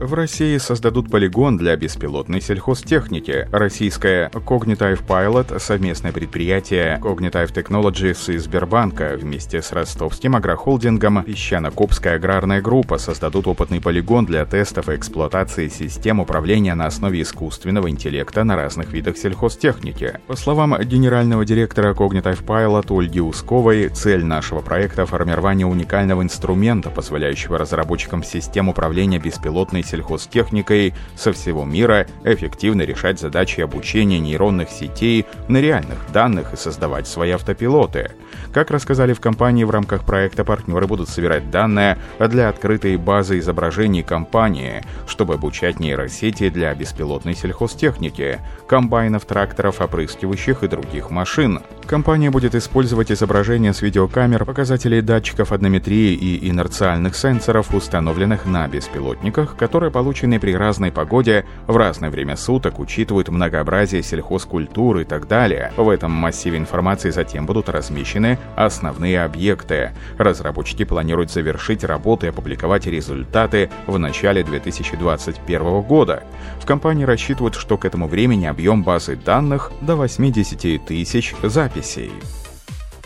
В России создадут полигон для беспилотной сельхозтехники. Российская Cognitive Pilot, совместное предприятие Cognitive Technologies и Сбербанка вместе с ростовским агрохолдингом Песчано-Копская аграрная группа создадут опытный полигон для тестов и эксплуатации систем управления на основе искусственного интеллекта на разных видах сельхозтехники. По словам генерального директора Cognitive Pilot Ольги Усковой, цель нашего проекта — формирование уникального инструмента, позволяющего разработчикам систем управления беспилотной сельхозтехникой со всего мира эффективно решать задачи обучения нейронных сетей на реальных данных и создавать свои автопилоты. Как рассказали в компании, в рамках проекта партнеры будут собирать данные для открытой базы изображений компании, чтобы обучать нейросети для беспилотной сельхозтехники, комбайнов, тракторов, опрыскивающих и других машин. Компания будет использовать изображения с видеокамер, показателей датчиков однометрии и инерциальных сенсоров, установленных на беспилотниках, которые полученные при разной погоде, в разное время суток, учитывают многообразие сельхозкультур и так далее. В этом массиве информации затем будут размещены основные объекты. Разработчики планируют завершить работы и опубликовать результаты в начале 2021 года. В компании рассчитывают, что к этому времени объем базы данных до 80 тысяч записей. cabeceio.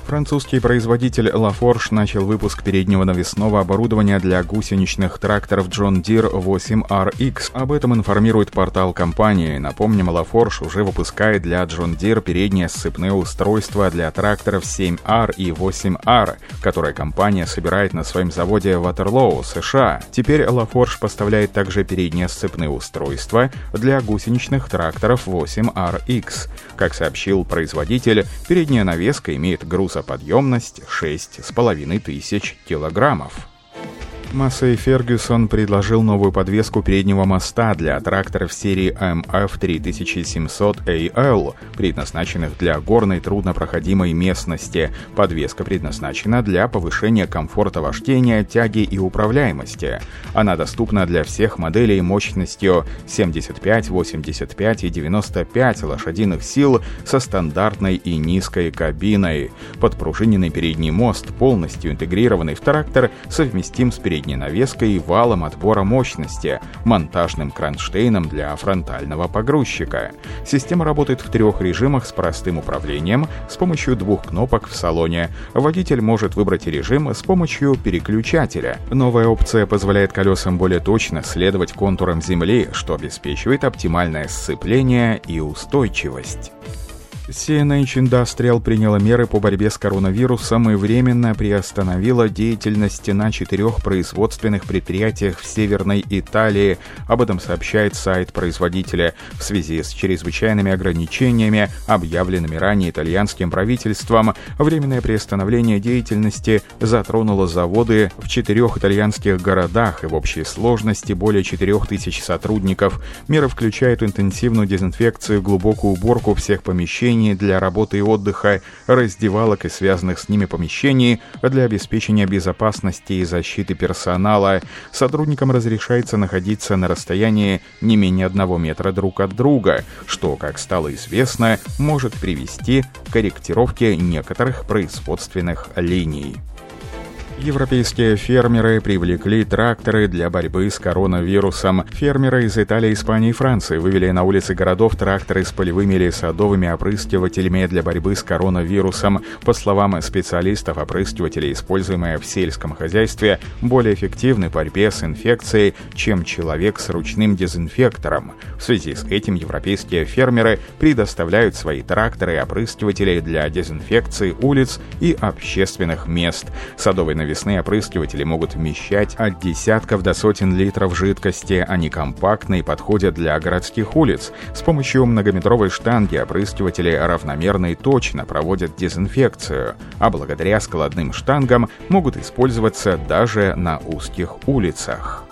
Французский производитель LaForge начал выпуск переднего навесного оборудования для гусеничных тракторов John Deere 8RX. Об этом информирует портал компании. Напомним, LaForge уже выпускает для John Deere передние сцепные устройства для тракторов 7R и 8R, которые компания собирает на своем заводе в Ватерлоу, США. Теперь LaForge поставляет также передние сцепные устройства для гусеничных тракторов 8RX. Как сообщил производитель, передняя навеска имеет груз грузоподъемность 6,5 тысяч килограммов. Массей Фергюсон предложил новую подвеску переднего моста для тракторов серии MF 3700AL, предназначенных для горной труднопроходимой местности. Подвеска предназначена для повышения комфорта вождения, тяги и управляемости. Она доступна для всех моделей мощностью 75, 85 и 95 лошадиных сил со стандартной и низкой кабиной. Подпружиненный передний мост, полностью интегрированный в трактор, совместим с передним передней навеской и валом отбора мощности, монтажным кронштейном для фронтального погрузчика. Система работает в трех режимах с простым управлением с помощью двух кнопок в салоне. Водитель может выбрать режим с помощью переключателя. Новая опция позволяет колесам более точно следовать контурам земли, что обеспечивает оптимальное сцепление и устойчивость. CNH Industrial приняла меры по борьбе с коронавирусом и временно приостановила деятельность на четырех производственных предприятиях в Северной Италии. Об этом сообщает сайт производителя. В связи с чрезвычайными ограничениями, объявленными ранее итальянским правительством, временное приостановление деятельности затронуло заводы в четырех итальянских городах и в общей сложности более 4000 сотрудников. Меры включают интенсивную дезинфекцию, глубокую уборку всех помещений, помещений для работы и отдыха, раздевалок и связанных с ними помещений для обеспечения безопасности и защиты персонала. Сотрудникам разрешается находиться на расстоянии не менее одного метра друг от друга, что, как стало известно, может привести к корректировке некоторых производственных линий. Европейские фермеры привлекли тракторы для борьбы с коронавирусом. Фермеры из Италии, Испании и Франции вывели на улицы городов тракторы с полевыми или садовыми опрыскивателями для борьбы с коронавирусом. По словам специалистов, опрыскиватели, используемые в сельском хозяйстве, более эффективны в борьбе с инфекцией, чем человек с ручным дезинфектором. В связи с этим европейские фермеры предоставляют свои тракторы и опрыскиватели для дезинфекции улиц и общественных мест. Садовый навесные опрыскиватели могут вмещать от десятков до сотен литров жидкости. Они компактны и подходят для городских улиц. С помощью многометровой штанги опрыскиватели равномерно и точно проводят дезинфекцию, а благодаря складным штангам могут использоваться даже на узких улицах.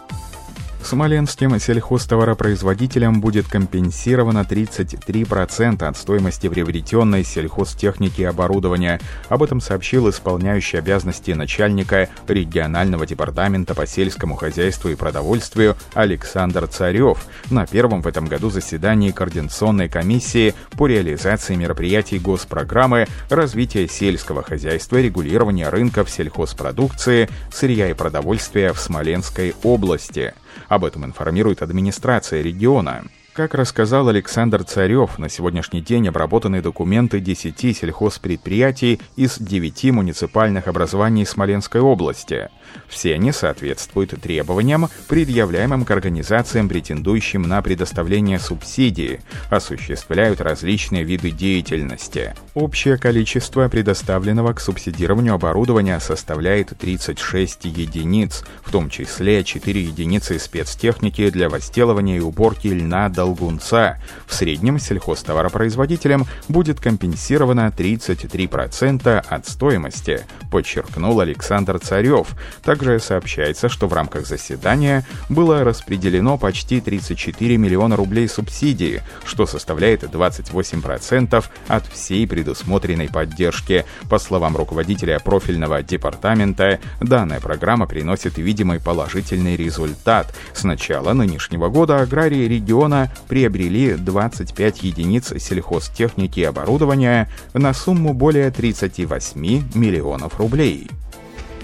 Смоленским сельхозтоваропроизводителям будет компенсировано 33% от стоимости приобретенной сельхозтехники и оборудования. Об этом сообщил исполняющий обязанности начальника регионального департамента по сельскому хозяйству и продовольствию Александр Царев на первом в этом году заседании Координационной комиссии по реализации мероприятий госпрограммы развития сельского хозяйства регулирования рынков сельхозпродукции, сырья и продовольствия в Смоленской области. Об этом информирует администрация региона. Как рассказал Александр Царев, на сегодняшний день обработаны документы 10 сельхозпредприятий из 9 муниципальных образований Смоленской области. Все они соответствуют требованиям, предъявляемым к организациям, претендующим на предоставление субсидии, осуществляют различные виды деятельности. Общее количество предоставленного к субсидированию оборудования составляет 36 единиц, в том числе 4 единицы спецтехники для возделывания и уборки льна долгунца. В среднем сельхозтоваропроизводителям будет компенсировано 33% от стоимости, подчеркнул Александр Царев. Также сообщается, что в рамках заседания было распределено почти 34 миллиона рублей субсидии, что составляет 28% от всей предусмотренной поддержки. По словам руководителя профильного департамента, данная программа приносит видимый положительный результат. С начала нынешнего года аграрии региона приобрели 25 единиц сельхозтехники и оборудования на сумму более 38 миллионов рублей.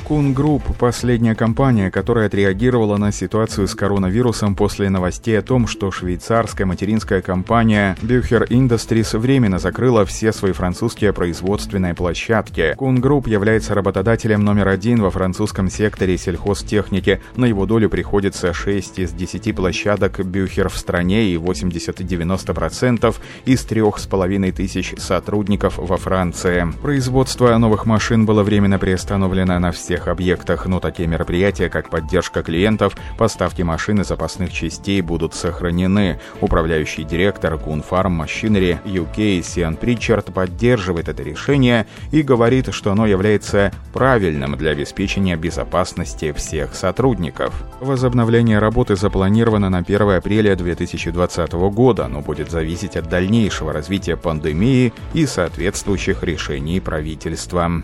Kuhn Group – последняя компания, которая отреагировала на ситуацию с коронавирусом после новостей о том, что швейцарская материнская компания Bucher Industries временно закрыла все свои французские производственные площадки. Kuhn Group является работодателем номер один во французском секторе сельхозтехники. На его долю приходится 6 из 10 площадок Bucher в стране и 80-90% из 3,5 тысяч сотрудников во Франции. Производство новых машин было временно приостановлено на всех всех объектах, но такие мероприятия, как поддержка клиентов, поставки машин и запасных частей будут сохранены. Управляющий директор Gunfarm Machinery UK Сиан Причард поддерживает это решение и говорит, что оно является правильным для обеспечения безопасности всех сотрудников. Возобновление работы запланировано на 1 апреля 2020 года, но будет зависеть от дальнейшего развития пандемии и соответствующих решений правительства.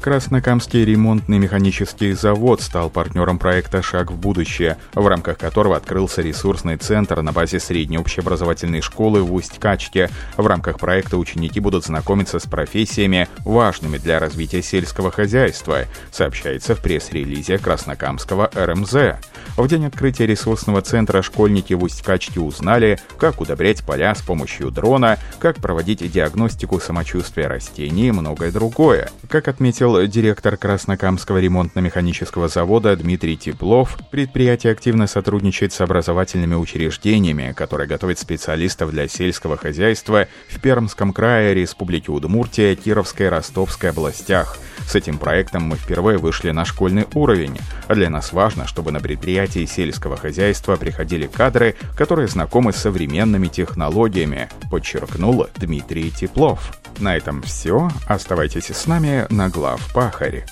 Краснокамский ремонтный механический завод стал партнером проекта «Шаг в будущее», в рамках которого открылся ресурсный центр на базе средней общеобразовательной школы в Усть-Качке. В рамках проекта ученики будут знакомиться с профессиями, важными для развития сельского хозяйства, сообщается в пресс-релизе Краснокамского РМЗ. В день открытия ресурсного центра школьники в Усть-Качке узнали, как удобрять поля с помощью дрона, как проводить диагностику самочувствия растений и многое другое. Как отметил отметил директор Краснокамского ремонтно-механического завода Дмитрий Теплов, предприятие активно сотрудничает с образовательными учреждениями, которые готовят специалистов для сельского хозяйства в Пермском крае, Республике Удмуртия, Кировской и Ростовской областях. С этим проектом мы впервые вышли на школьный уровень. А для нас важно, чтобы на предприятии сельского хозяйства приходили кадры, которые знакомы с современными технологиями, подчеркнул Дмитрий Теплов. На этом все. Оставайтесь с нами на глав Пахаре.